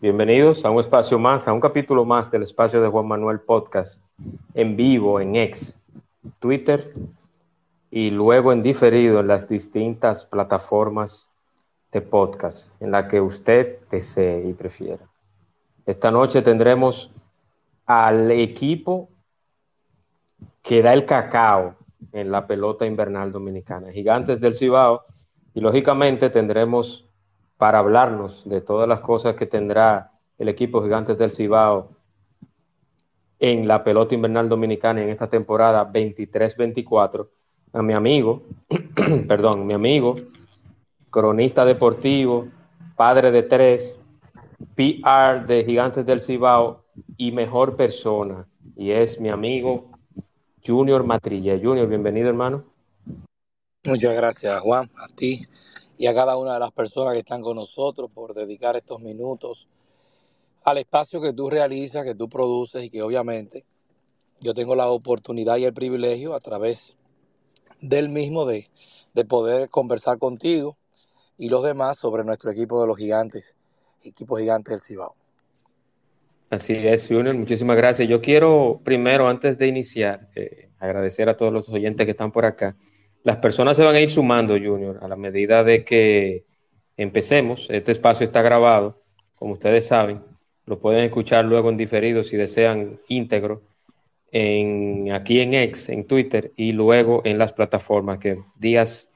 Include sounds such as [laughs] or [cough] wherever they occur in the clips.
Bienvenidos a un espacio más, a un capítulo más del espacio de Juan Manuel Podcast, en vivo, en X, Twitter y luego en diferido en las distintas plataformas de podcast en la que usted desee y prefiera. Esta noche tendremos al equipo que da el cacao en la pelota invernal dominicana, Gigantes del Cibao, y lógicamente tendremos para hablarnos de todas las cosas que tendrá el equipo Gigantes del Cibao en la pelota invernal dominicana en esta temporada 23-24, a mi amigo, [clears throat] perdón, mi amigo, cronista deportivo, padre de tres, PR de Gigantes del Cibao y mejor persona, y es mi amigo Junior Matrilla. Junior, bienvenido hermano. Muchas gracias Juan, a ti y a cada una de las personas que están con nosotros por dedicar estos minutos al espacio que tú realizas, que tú produces y que obviamente yo tengo la oportunidad y el privilegio a través del mismo de, de poder conversar contigo y los demás sobre nuestro equipo de los gigantes, equipo gigante del Cibao. Así es, Junior, muchísimas gracias. Yo quiero primero, antes de iniciar, eh, agradecer a todos los oyentes que están por acá las personas se van a ir sumando, Junior, a la medida de que empecemos. Este espacio está grabado, como ustedes saben. Lo pueden escuchar luego en diferido si desean íntegro en, aquí en X, en Twitter y luego en las plataformas que días,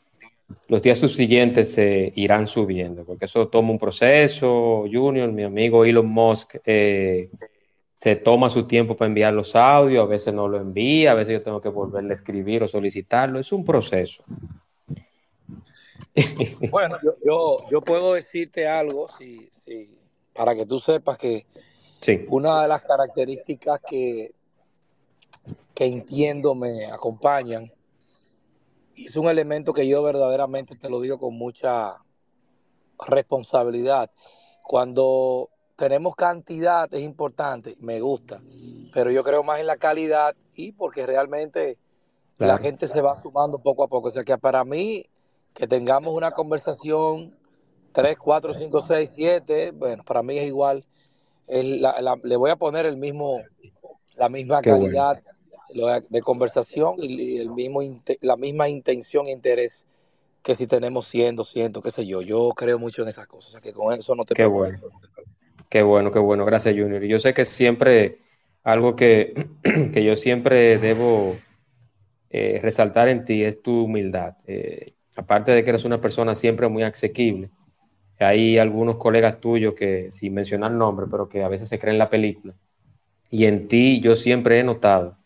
los días subsiguientes se irán subiendo, porque eso toma un proceso. Junior, mi amigo Elon Musk, eh, se toma su tiempo para enviar los audios, a veces no lo envía, a veces yo tengo que volverle a escribir o solicitarlo, es un proceso. [laughs] Bueno, yo, yo, puedo decirte algo si, para que tú sepas que una de las características que, que entiendo me acompañan, y es un elemento que yo verdaderamente te lo digo con mucha responsabilidad, cuando tenemos cantidad, es importante, me gusta, pero yo creo más en la calidad y porque realmente la gente se va sumando poco a poco. O sea que para mí, que tengamos una conversación 3, 4, 5, 6, 7, bueno, para mí es igual. le voy a poner el mismo, la misma calidad de conversación y el mismo, la misma intención e interés que si tenemos 100, 200, qué sé yo. Yo creo mucho en esas cosas. O sea que con eso no te Qué bueno. Qué bueno, qué bueno. Gracias, Junior. Yo sé que siempre algo que, [clears throat] que yo siempre debo eh, resaltar en ti es tu humildad. Eh, aparte de que eres una persona siempre muy asequible, hay algunos colegas tuyos que, sin mencionar nombre, pero que a veces se creen la película. Y en ti yo siempre he notado,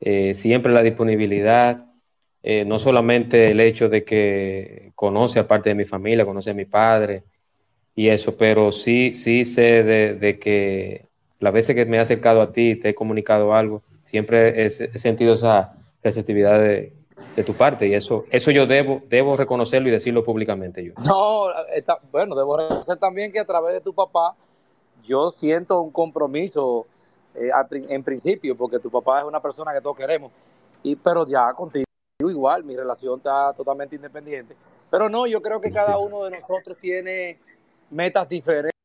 eh, siempre la disponibilidad, no solamente el hecho de que conoce aparte de mi familia, conoce a mi padre, y eso, pero sí, sí sé de, que las veces que me he acercado a ti, te he comunicado algo, siempre he, sentido esa receptividad de, tu parte y eso, eso yo debo, debo reconocerlo y decirlo públicamente yo. No, bueno, debo reconocer también que a través de tu papá yo siento un compromiso eh, en principio, porque tu papá es una persona que todos queremos, y, pero ya contigo igual, mi relación está totalmente independiente. Pero no, yo creo que cada uno de nosotros tiene metas diferentes.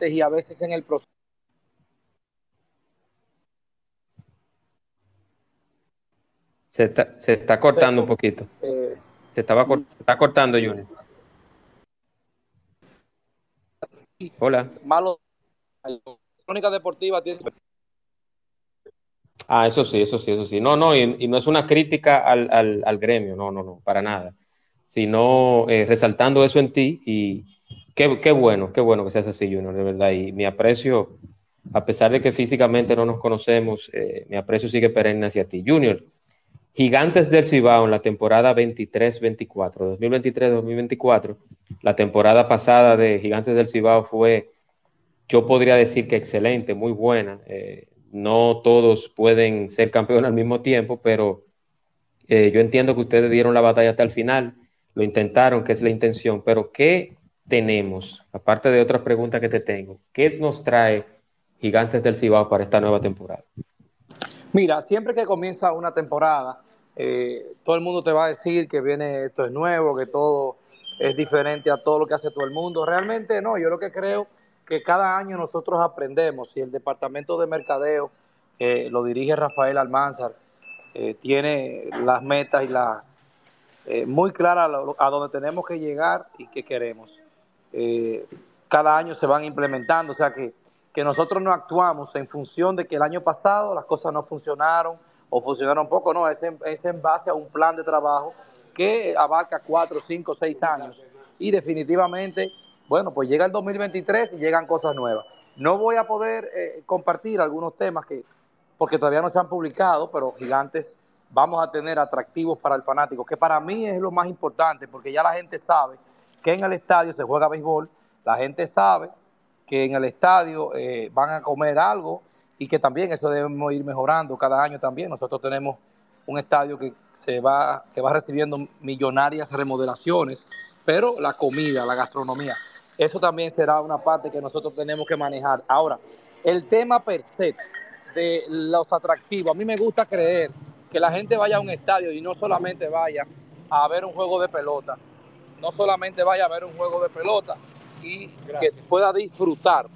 y a veces en el proceso. Se está, se está cortando un poquito. Eh, se, estaba se está cortando, Junior. Hola. Malo. La crónica deportiva tiene Ah, eso sí, eso sí, eso sí. No, no, y, no es una crítica al, gremio, no, no, no, para nada. Sino eh, resaltando eso en ti y qué, qué, bueno, qué bueno que seas así, Junior, de verdad. Y mi aprecio, a pesar de que físicamente no nos conocemos, eh, mi aprecio sigue perenne hacia ti. Junior, Gigantes del Cibao en la temporada 23-24, 2023-2024, la temporada pasada de Gigantes del Cibao fue, yo podría decir que excelente, muy buena. Eh, no todos pueden ser campeones al mismo tiempo, pero eh, yo entiendo que ustedes dieron la batalla hasta el final, lo intentaron, que es la intención, pero ¿qué tenemos? Aparte de otras preguntas que te tengo, ¿qué nos trae Gigantes del Cibao para esta nueva temporada? Mira, siempre que comienza una temporada, eh, todo el mundo te va a decir que viene esto es nuevo, que todo es diferente a todo lo que hace todo el mundo. Realmente no, yo lo que creo que cada año nosotros aprendemos y el departamento de mercadeo eh, lo dirige Rafael Almanzar, eh, tiene las metas y las muy claras a, dónde tenemos que llegar y qué queremos. cada año se van implementando, o sea que que nosotros no actuamos en función de que el año pasado las cosas no funcionaron o funcionaron poco, no, es en, es en base a un plan de trabajo que abarca cuatro, cinco, seis años. Y definitivamente, bueno, pues llega el 2023 y llegan cosas nuevas. No voy a poder eh, compartir algunos temas que, porque todavía no se han publicado, pero gigantes vamos a tener atractivos para el fanático, que para mí es lo más importante, porque ya la gente sabe que en el estadio se juega béisbol, la gente sabe que en el estadio eh, van a comer algo y que también eso debemos ir mejorando cada año también. Nosotros tenemos un estadio que se va, que va recibiendo millonarias remodelaciones, pero la comida, la gastronomía, eso también será una parte que nosotros tenemos que manejar. Ahora, el tema per se de los atractivos, a mí me gusta creer que la gente vaya a un estadio y no solamente vaya a ver un juego de pelota, no solamente vaya a ver un juego de pelota, y que pueda disfrutar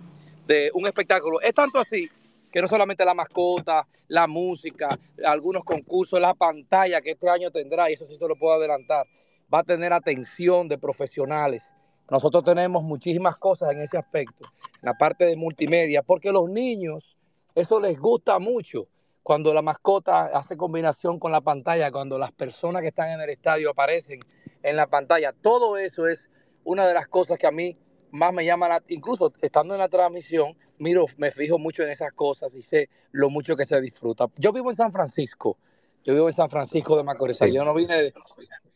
de un espectáculo. Es tanto así que no solamente la mascota, la música, algunos concursos, la pantalla que este año tendrá, y eso sí se lo puedo adelantar, va a tener atención de profesionales. Nosotros tenemos muchísimas cosas en ese aspecto, la parte de multimedia, porque los niños, eso les gusta mucho cuando la mascota hace combinación con la pantalla, cuando las personas que están en el estadio aparecen en la pantalla. Todo eso es una de las cosas que a mí más me llama la, incluso estando en la transmisión, miro, me fijo mucho en esas cosas y sé lo mucho que se disfruta. Yo vivo en San Francisco, yo vivo en San Francisco de Macorís, yo no vine,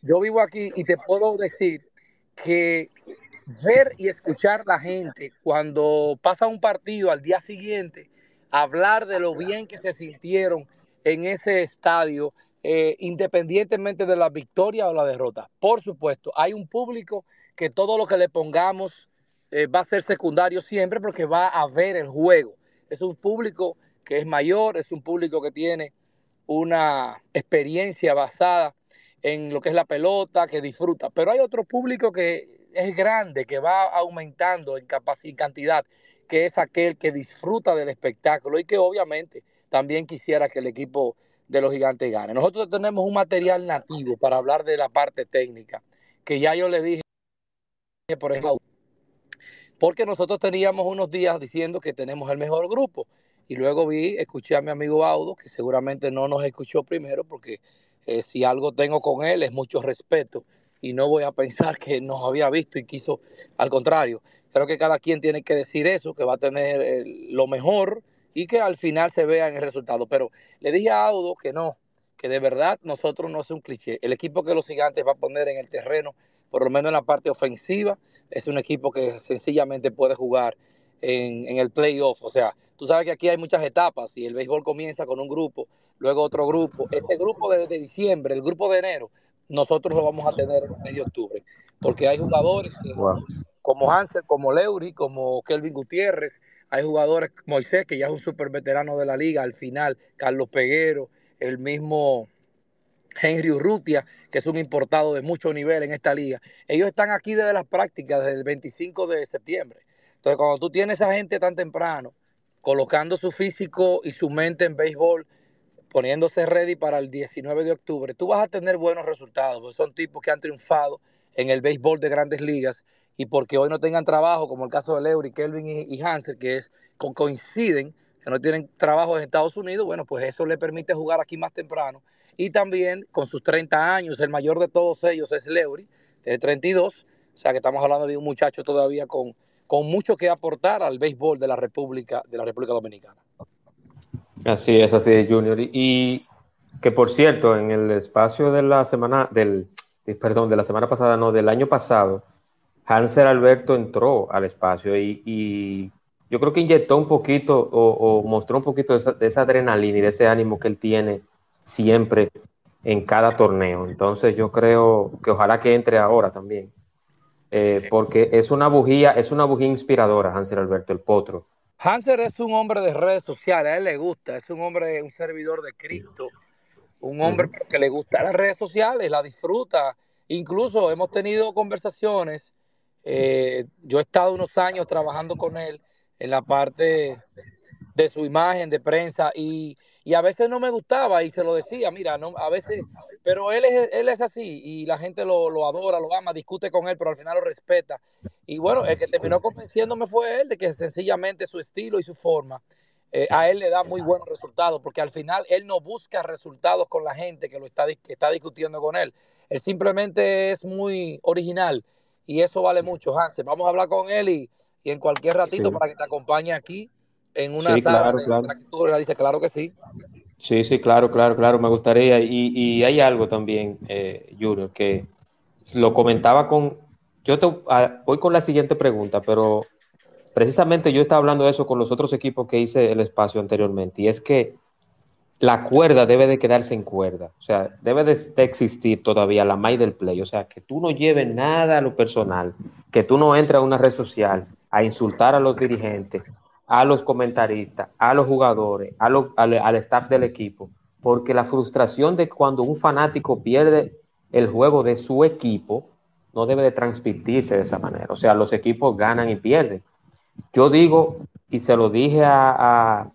yo vivo aquí y te puedo decir que ver y escuchar la gente cuando pasa un partido al día siguiente, hablar de lo bien que se sintieron en ese estadio, eh, independientemente de la victoria o la derrota. Por supuesto, hay un público que todo lo que le pongamos eh, va a ser secundario siempre porque va a ver el juego. Es un público que es mayor, es un público que tiene una experiencia basada en lo que es la pelota, que disfruta. Pero hay otro público que es grande, que va aumentando en, capacidad, en cantidad, que es aquel que disfruta del espectáculo y que obviamente también quisiera que el equipo de los gigantes gane. Nosotros tenemos un material nativo para hablar de la parte técnica, que ya yo le dije, por ejemplo, porque nosotros teníamos unos días diciendo que tenemos el mejor grupo. Y luego vi, escuché a mi amigo Audo, que seguramente no nos escuchó primero, porque eh, si algo tengo con él es mucho respeto y no voy a pensar que nos había visto y quiso, al contrario, creo que cada quien tiene que decir eso, que va a tener eh, lo mejor y que al final se vea en el resultado. Pero le dije a Audo que no, que de verdad nosotros no es un cliché. El equipo que los gigantes va a poner en el terreno por lo menos en la parte ofensiva, es un equipo que sencillamente puede jugar en, el playoff. O sea, tú sabes que aquí hay muchas etapas y el béisbol comienza con un grupo, luego otro grupo. Ese grupo de, diciembre, el grupo de enero, nosotros lo vamos a tener en medio de octubre, porque hay jugadores como Hansel, como Leury, como Kelvin Gutiérrez, hay jugadores, Moisés, que ya es un super veterano de la liga, al final, Carlos Peguero, el mismo Henry Urrutia, que es un importado de mucho nivel en esta liga. Ellos están aquí desde las prácticas, desde el 25 de septiembre. Entonces, cuando tú tienes a gente tan temprano, colocando su físico y su mente en béisbol, poniéndose ready para el 19 de octubre, tú vas a tener buenos resultados. son tipos que han triunfado en el béisbol de grandes ligas y porque hoy no tengan trabajo, como el caso de Leury, Kelvin y Hansel, que es, coinciden, que no tienen trabajo en Estados Unidos, bueno, pues eso le permite jugar aquí más temprano y también con sus 30 años, el mayor de todos ellos es Leury, de 32. O sea que estamos hablando de un muchacho todavía con, con mucho que aportar al béisbol de la República, de la República Dominicana. Así es, así es, Junior. Y Que por cierto, en el espacio de la semana, del, perdón, de la semana pasada, no, del año pasado, Hanser Alberto entró al espacio y, yo creo que inyectó un poquito o, mostró un poquito de esa, adrenalina y de ese ánimo que él tiene siempre en cada torneo. Entonces yo creo que ojalá que entre ahora también. Eh, porque es una bujía, es una bujía inspiradora, Hanser Alberto, el potro. Hanser es un hombre de redes sociales, a él le gusta, es un hombre, un servidor de Cristo, un hombre que le gusta las redes sociales, la disfruta. Incluso hemos tenido conversaciones, eh, yo he estado unos años trabajando con él en la parte de su imagen de prensa y, a veces no me gustaba y se lo decía, mira, no, a veces, pero él es, él es así y la gente lo, lo, adora, lo ama, discute con él, pero al final lo respeta. Y bueno, el que terminó convenciéndome fue él de que sencillamente su estilo y su forma eh, a él le da muy buenos resultados, porque al final él no busca resultados con la gente que lo está, que está discutiendo con él. Él simplemente es muy original y eso vale mucho, Hansen. Vamos a hablar con él y, en cualquier ratito para que te acompañe aquí en una sí, claro, claro. claro que sí. Sí, sí, claro, claro, claro, me gustaría. Y, hay algo también, eh, Junior, que lo comentaba con... Yo te, ah, voy con la siguiente pregunta, pero precisamente yo estaba hablando de eso con los otros equipos que hice el espacio anteriormente, y es que la cuerda debe de quedarse en cuerda, o sea, debe de, existir todavía la may del play, o sea, que tú no lleves nada a lo personal, que tú no entres a una red social a insultar a los dirigentes, a los comentaristas, a los jugadores, a al, al staff del equipo, porque la frustración de cuando un fanático pierde el juego de su equipo no debe de transmitirse de esa manera, o sea, los equipos ganan y pierden yo digo, y se lo dije a,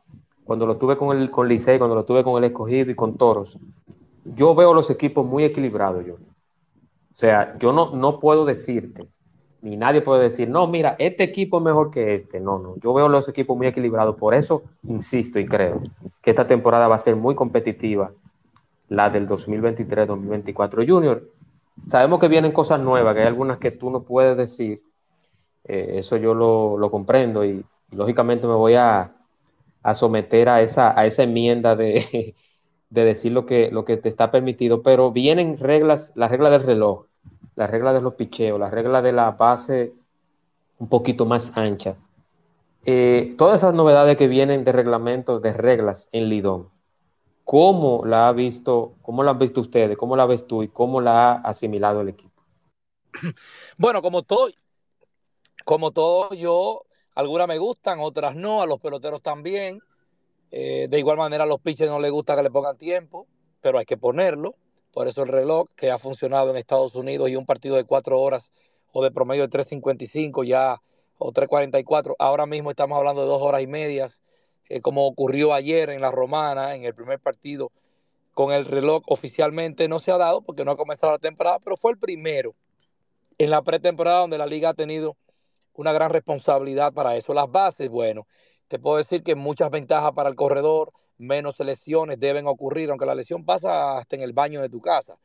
cuando lo tuve con el con Licey, cuando lo tuve con el escogido y con Toros, yo veo los equipos muy equilibrados, yo. O sea, yo no, no puedo decirte, ni nadie puede decir, no, mira, este equipo es mejor que este. No, no, yo veo los equipos muy equilibrados. Por eso insisto y creo que esta temporada va a ser muy competitiva, la del 2023-2024 Junior. Sabemos que vienen cosas nuevas, que hay algunas que tú no puedes decir, eh, eso yo lo, comprendo y, lógicamente me voy a, someter a esa, a esa enmienda [laughs] de, decir lo que, lo que te está permitido, pero vienen reglas, las reglas del reloj, las reglas de los picheos, las reglas de la base un poquito más ancha. Eh, todas esas novedades que vienen de reglamentos, de reglas en Lidón, ¿cómo la ha visto, cómo la han visto ustedes, cómo la ves tú y cómo la ha asimilado el equipo? [clears throat] Bueno, como todo, como todos, yo, algunas me gustan, otras no, a los peloteros también. Eh, de igual manera, a los pitchers no les gusta que le pongan tiempo, pero hay que ponerlo. Por eso el reloj que ha funcionado en Estados Unidos y un partido de cuatro horas o de promedio de 3.55 ya o 3.44, ahora mismo estamos hablando de dos horas y medias, eh, como ocurrió ayer en la Romana, en el primer partido con el reloj oficialmente no se ha dado porque no ha comenzado la temporada, pero fue el primero en la pretemporada donde la liga ha tenido una gran responsabilidad para eso. Las bases, bueno, te puedo decir que muchas ventajas para el corredor, menos lesiones deben ocurrir, aunque la lesión pasa hasta en el baño de tu casa.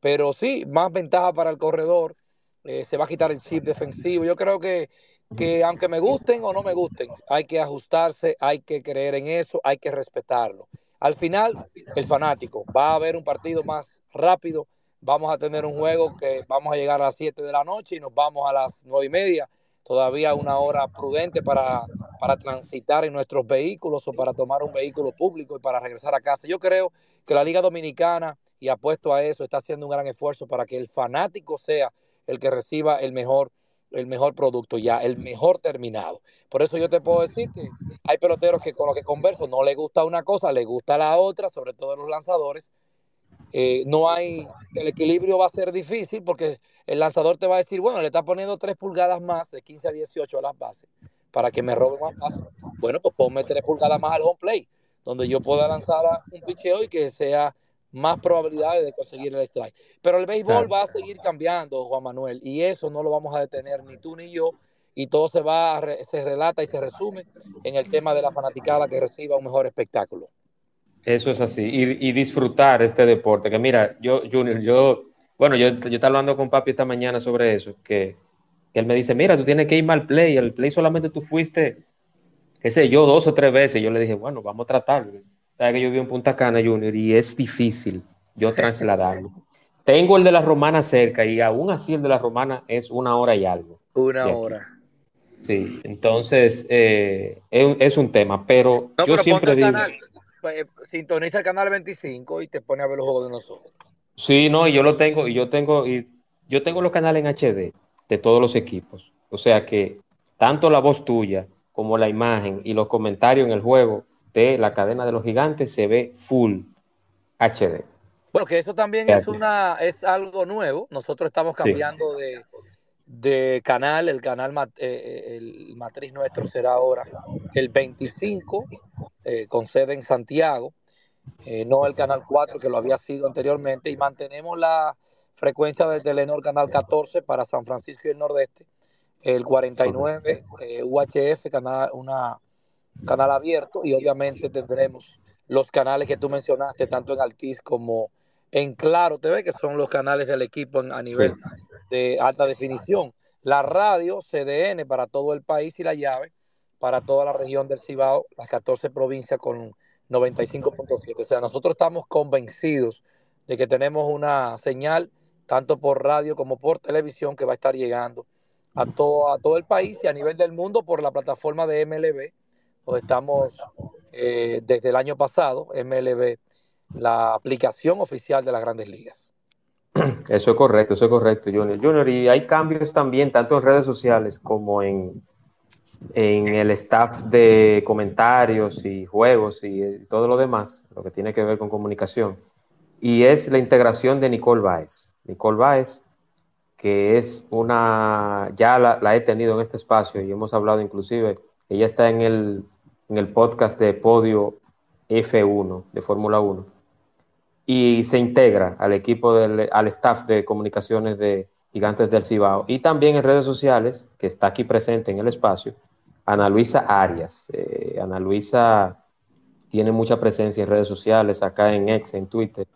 Pero sí, más ventaja para el corredor, eh, se va a quitar el chip defensivo. Yo creo que, que aunque me gusten o no me gusten, hay que ajustarse, hay que creer en eso, hay que respetarlo. Al final, el fanático va a haber un partido más rápido, vamos a tener un juego que vamos a llegar a las 7 de la noche y nos vamos a las 9 y media todavía una hora prudente para, para transitar en nuestros vehículos o para tomar un vehículo público y para regresar a casa. Yo creo que la Liga Dominicana, y apuesto a eso, está haciendo un gran esfuerzo para que el fanático sea el que reciba el mejor el mejor producto ya, el mejor terminado. Por eso yo te puedo decir que hay peloteros que con los que converso no le gusta una cosa, le gusta la otra, sobre todo los lanzadores, eh, no hay, el equilibrio va a ser difícil porque el lanzador te va a decir, bueno, le está poniendo 3 pulgadas más de 15 a 18 a las bases para que me robe más bases. Bueno, pues ponme 3 pulgadas más al home play, donde yo pueda lanzar un picheo y que sea más probabilidades de conseguir el strike. Pero el béisbol va a seguir cambiando, Juan Manuel, y eso no lo vamos a detener ni tú ni yo, y todo se va, se relata y se resume en el tema de la fanaticada que reciba un mejor espectáculo. Eso es así, y, disfrutar este deporte. Que mira, yo, Junior, yo, bueno, yo, yo estaba hablando con papi esta mañana sobre eso, que, él me dice, mira, tú tienes que ir al play, el play solamente tú fuiste, qué sé yo, dos o tres veces. Yo le dije, bueno, vamos a tratarlo. sabes que yo vivo en Punta Cana, Junior, y es difícil yo [laughs] trasladarlo. Tengo el de la Romana cerca y aún así el de la Romana es una hora y algo. Una hora. Sí, entonces eh, es, un tema, pero yo siempre digo... Pues, sintoniza el canal 25 y te pone a ver los juegos de nosotros. Sí, no, y yo lo tengo, y yo tengo, y yo tengo los canales en HD de todos los equipos. O sea que tanto la voz tuya como la imagen y los comentarios en el juego de la cadena de los gigantes se ve full HD. Bueno, que eso también es una es algo nuevo. Nosotros estamos cambiando de, de canal, el canal eh, eh, el matriz nuestro será ahora el 25, eh, con sede en Santiago, no el canal 4 que lo había sido anteriormente, y mantenemos la frecuencia de Telenor canal 14 para San Francisco y el Nordeste, el 49 UHF, canal, una, canal abierto, y obviamente tendremos los canales que tú mencionaste, tanto en Altiz como en Claro TV, que son los canales del equipo a nivel de alta definición. La radio CDN para todo el país y la llave para toda la región del Cibao, las 14 provincias con 95.7. O sea, nosotros estamos convencidos de que tenemos una señal tanto por radio como por televisión que va a estar llegando a todo, a todo el país y a nivel del mundo por la plataforma de MLB, donde estamos eh, desde el año pasado, MLB, la aplicación oficial de las grandes ligas. [clears throat] Eso es correcto, eso es correcto, Junior. Junior, y hay cambios también, tanto en redes sociales como en, en el staff de comentarios y juegos y todo lo demás, lo que tiene que ver con comunicación. Y es la integración de Nicole Baez. Nicole Baez, que es una, ya la, la, he tenido en este espacio y hemos hablado inclusive, ella está en el, en el podcast de Podio F1 de Fórmula 1 y se integra al equipo, del, al staff de comunicaciones de Gigantes del Cibao y también en redes sociales, que está aquí presente en el espacio, Ana Luisa Arias. Eh, Ana Luisa tiene mucha presencia en redes sociales, acá en X, en Twitter.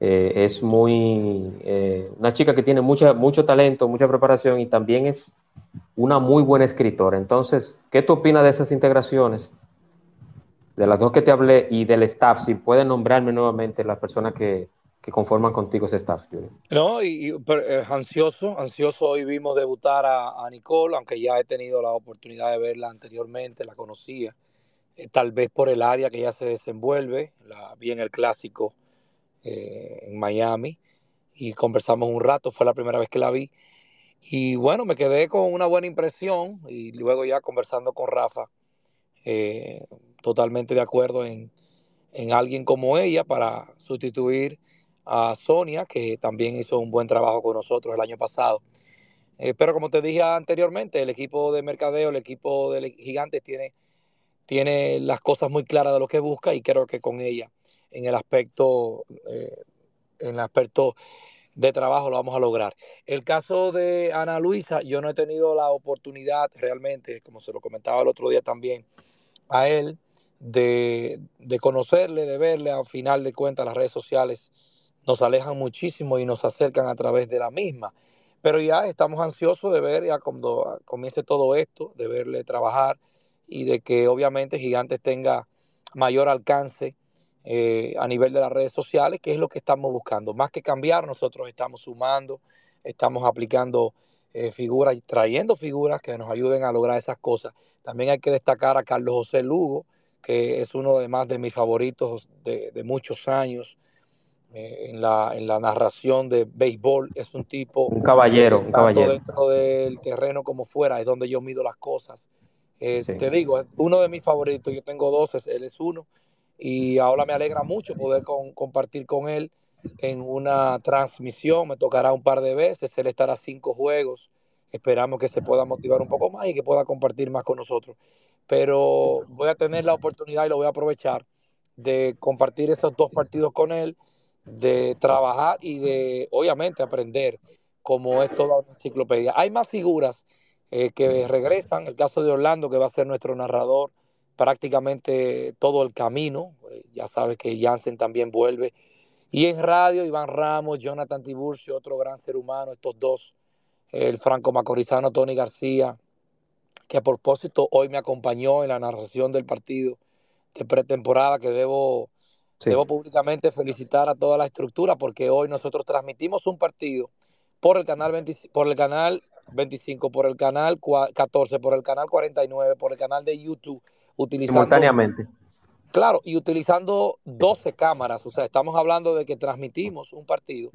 Eh, es muy eh, una chica que tiene mucha, mucho talento, mucha preparación y también es una muy buena escritora. Entonces, ¿qué tú opinas de esas integraciones? De las dos que te hablé y del staff, si puedes nombrarme nuevamente las personas que, conforman contigo ese staff. No, y, eh, ansioso, ansioso hoy vimos debutar a, Nicole, aunque ya he tenido la oportunidad de verla anteriormente, la conocía, eh, tal vez por el área que ya se desenvuelve, la vi en el clásico eh, en Miami y conversamos un rato, fue la primera vez que la vi. Y bueno, me quedé con una buena impresión y luego ya conversando con Rafa, totalmente de acuerdo en, alguien como ella para sustituir a Sonia, que también hizo un buen trabajo con nosotros el año pasado. Eh, pero como te dije anteriormente, el equipo de mercadeo, el equipo de Gigantes tiene, tiene las cosas muy claras de lo que busca y creo que con ella en el aspecto, eh, en el aspecto de trabajo lo vamos a lograr. El caso de Ana Luisa, yo no he tenido la oportunidad realmente, como se lo comentaba el otro día también a él, de, conocerle, de verle, al final de cuentas las redes sociales nos alejan muchísimo y nos acercan a través de la misma. Pero ya estamos ansiosos de ver ya cuando comience todo esto, de verle trabajar y de que obviamente Gigantes tenga mayor alcance eh, a nivel de las redes sociales, que es lo que estamos buscando. Más que cambiar, nosotros estamos sumando, estamos aplicando eh, figuras trayendo figuras que nos ayuden a lograr esas cosas. También hay que destacar a Carlos José Lugo, que es uno de más de mis favoritos de, muchos años eh, en, la, en la narración de béisbol. Es un tipo... Un caballero, un caballero. Dentro del terreno como fuera, es donde yo mido las cosas. Eh, te digo, es uno de mis favoritos, yo tengo dos, él es uno, y ahora me alegra mucho poder compartir con él en una transmisión, me tocará un par de veces, él estará cinco juegos, esperamos que se pueda motivar un poco más y que pueda compartir más con nosotros. Pero voy a tener la oportunidad y lo voy a aprovechar de compartir esos dos partidos con él, de trabajar y de, obviamente, aprender como es toda una enciclopedia. Hay más figuras eh, que regresan, el caso de Orlando, que va a ser nuestro narrador prácticamente todo el camino, eh, ya sabes que Jansen también vuelve, y en radio, Iván Ramos, Jonathan Tiburcio, otro gran ser humano, estos dos, el franco macorizano Tony García, que a propósito hoy me acompañó en la narración del partido de pretemporada, que debo Debo públicamente felicitar a toda la estructura porque hoy nosotros transmitimos un partido por el canal 20, por el canal 25, por el canal 14, por el canal 49, por el canal de YouTube, utilizando simultáneamente. Claro, y utilizando 12 cámaras, o sea, estamos hablando de que transmitimos un partido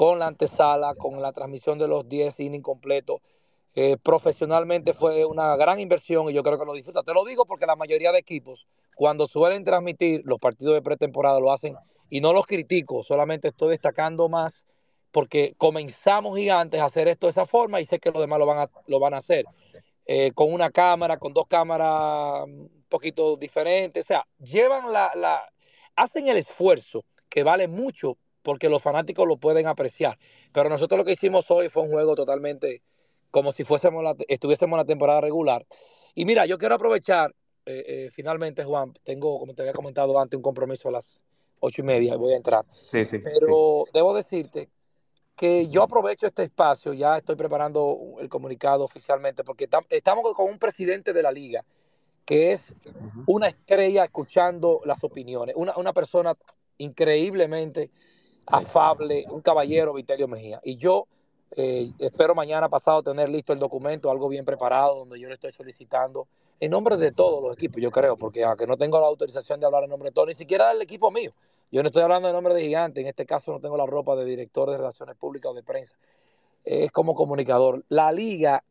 con la antesala, con la transmisión de los 10 innings completos. Eh, profesionalmente fue una gran inversión y yo creo que lo disfruta. Te lo digo porque la mayoría de equipos cuando suelen transmitir los partidos de pretemporada lo hacen y no los critico, solamente estoy destacando más porque comenzamos gigantes a hacer esto de esa forma y sé que los demás lo van a, lo van a hacer. Eh, con una cámara, con dos cámaras un poquito diferentes, o sea, llevan la, la, hacen el esfuerzo que vale mucho porque los fanáticos lo pueden apreciar. Pero nosotros lo que hicimos hoy fue un juego totalmente como si fuésemos la, estuviésemos en la temporada regular. Y mira, yo quiero aprovechar eh, eh, finalmente, Juan, tengo, como te había comentado antes, un compromiso a las ocho y media, voy a entrar. Pero debo decirte que yo aprovecho este espacio, ya estoy preparando el comunicado oficialmente, porque estamos con un presidente de la liga que es una estrella escuchando las opiniones, una, una persona increíblemente afable, un caballero, Vitelio Mejía. Y yo eh, espero mañana pasado tener listo el documento, algo bien preparado, donde yo le estoy solicitando en nombre de todos los equipos, yo creo, porque aunque no tengo la autorización de hablar en nombre de todos, ni siquiera del equipo mío. Yo no estoy hablando en nombre de Gigante, en este caso no tengo la ropa de director de relaciones públicas o de prensa. Es como comunicador. La liga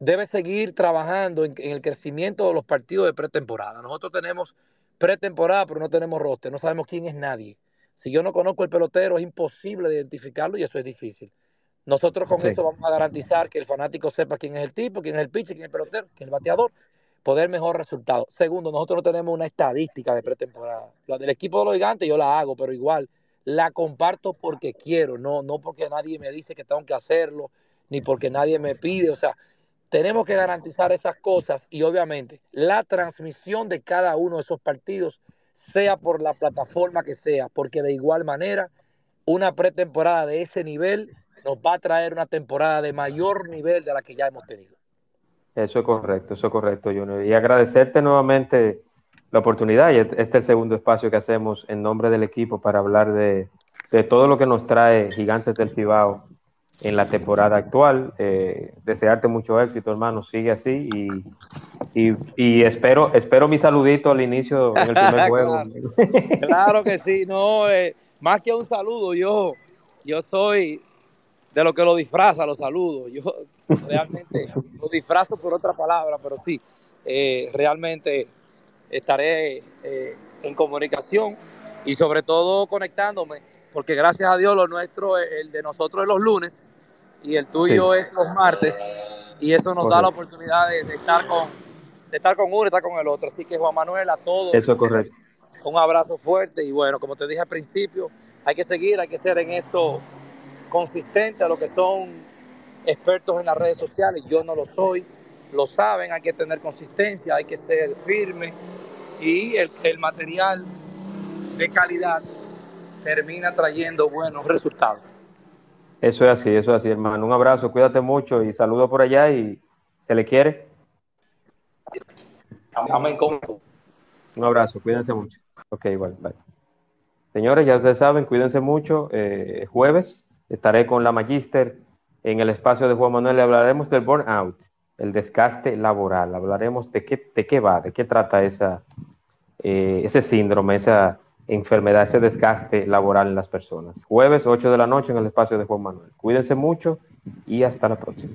debe seguir trabajando en, el crecimiento de los partidos de pretemporada. Nosotros tenemos pretemporada, pero no tenemos roster, no sabemos quién es nadie. Si yo no conozco el pelotero, es imposible identificarlo y eso es difícil. Nosotros con eso vamos a garantizar que el fanático sepa quién es el tipo, quién es el pitcher, quién es el pelotero, quién es el bateador poder mejor resultado. Segundo, nosotros no tenemos una estadística de pretemporada. La del equipo de los gigantes yo la hago, pero igual la comparto porque quiero, no, no porque nadie me dice que tengo que hacerlo, ni porque nadie me pide. O sea, tenemos que garantizar esas cosas y obviamente la transmisión de cada uno de esos partidos, sea por la plataforma que sea, porque de igual manera una pretemporada de ese nivel nos va a traer una temporada de mayor nivel de la que ya hemos tenido. Eso es correcto, eso es correcto, Junior. Y agradecerte nuevamente la oportunidad. Y este es el segundo espacio que hacemos en nombre del equipo para hablar de, todo lo que nos trae Gigantes del Cibao en la temporada actual. Eh, desearte mucho éxito, hermano. Sigue así y, y, espero, espero mi saludito al inicio en el primer [laughs] juego. claro. que sí, no, eh, más que un saludo, yo, yo soy de lo que lo disfraza, los saludos. Yo realmente lo disfrazo por otra palabra, pero sí, eh, realmente estaré eh, en comunicación y sobre todo conectándome, porque gracias a Dios lo nuestro, el de nosotros es los lunes y el tuyo es los martes, y eso nos da la oportunidad de, estar con de estar con uno y estar con el otro. Así que Juan Manuel, a todos. Eso es correcto. Un abrazo fuerte y bueno, como te dije al principio, hay que seguir, hay que ser en esto consistente a lo que son expertos en las redes sociales. Yo no lo soy, lo saben, hay que tener consistencia, hay que ser firme y el, el material de calidad termina trayendo buenos resultados. Eso es así, eso es así, hermano. Un abrazo, cuídate mucho y saludo por allá y se le quiere. Amén. Un abrazo, cuídense mucho. Ok, igual, bye. Señores, ya ustedes saben, cuídense mucho. Eh, jueves Estaré con la Magister en el espacio de Juan Manuel. Le hablaremos del burnout, el desgaste laboral. Hablaremos de qué, de qué va, de qué trata esa, eh, ese síndrome, esa enfermedad, ese desgaste laboral en las personas. Jueves, 8 de la noche en el espacio de Juan Manuel. Cuídense mucho y hasta la próxima.